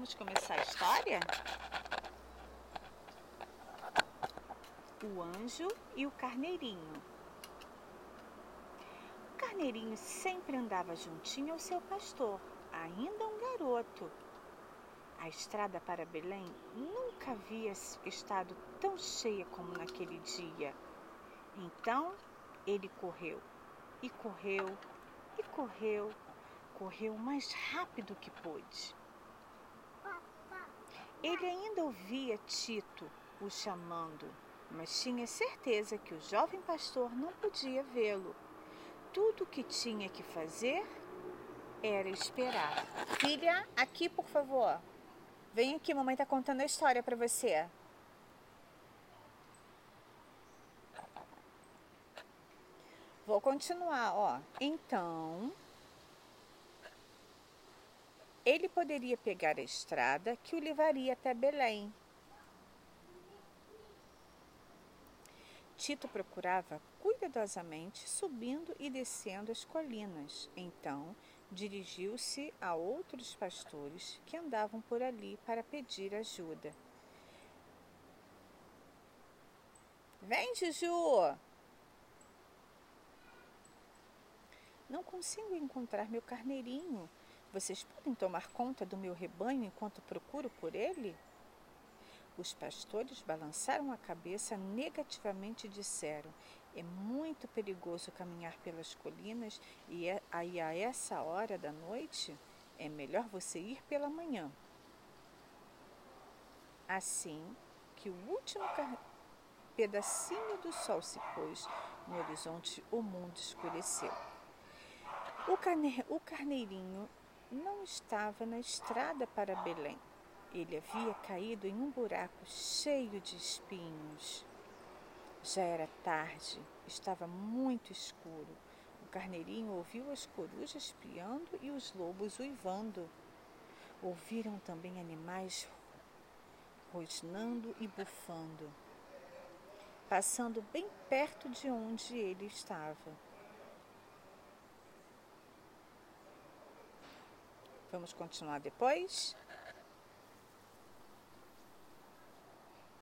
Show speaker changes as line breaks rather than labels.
Vamos começar a história? O anjo e o carneirinho. O carneirinho sempre andava juntinho ao seu pastor, ainda um garoto. A estrada para Belém nunca havia estado tão cheia como naquele dia. Então ele correu, e correu, e correu, correu o mais rápido que pôde. Ele ainda ouvia Tito o chamando, mas tinha certeza que o jovem pastor não podia vê-lo. Tudo o que tinha que fazer era esperar. Filha, aqui por favor. Vem aqui, mamãe está contando a história para você. Vou continuar, ó. Então, ele poderia pegar a estrada que o levaria até Belém. Tito procurava cuidadosamente subindo e descendo as colinas. Então, dirigiu-se a outros pastores que andavam por ali para pedir ajuda. Vem, Juju! Não consigo encontrar meu carneirinho. Vocês podem tomar conta do meu rebanho enquanto procuro por ele? Os pastores balançaram a cabeça negativamente e disseram: É muito perigoso caminhar pelas colinas e é, aí a essa hora da noite é melhor você ir pela manhã. Assim que o último pedacinho do sol se pôs no horizonte, o mundo escureceu. O, carne... o carneirinho não estava na estrada para Belém. Ele havia caído em um buraco cheio de espinhos. Já era tarde, estava muito escuro. O carneirinho ouviu as corujas piando e os lobos uivando. Ouviram também animais rosnando e bufando, passando bem perto de onde ele estava. Vamos continuar depois?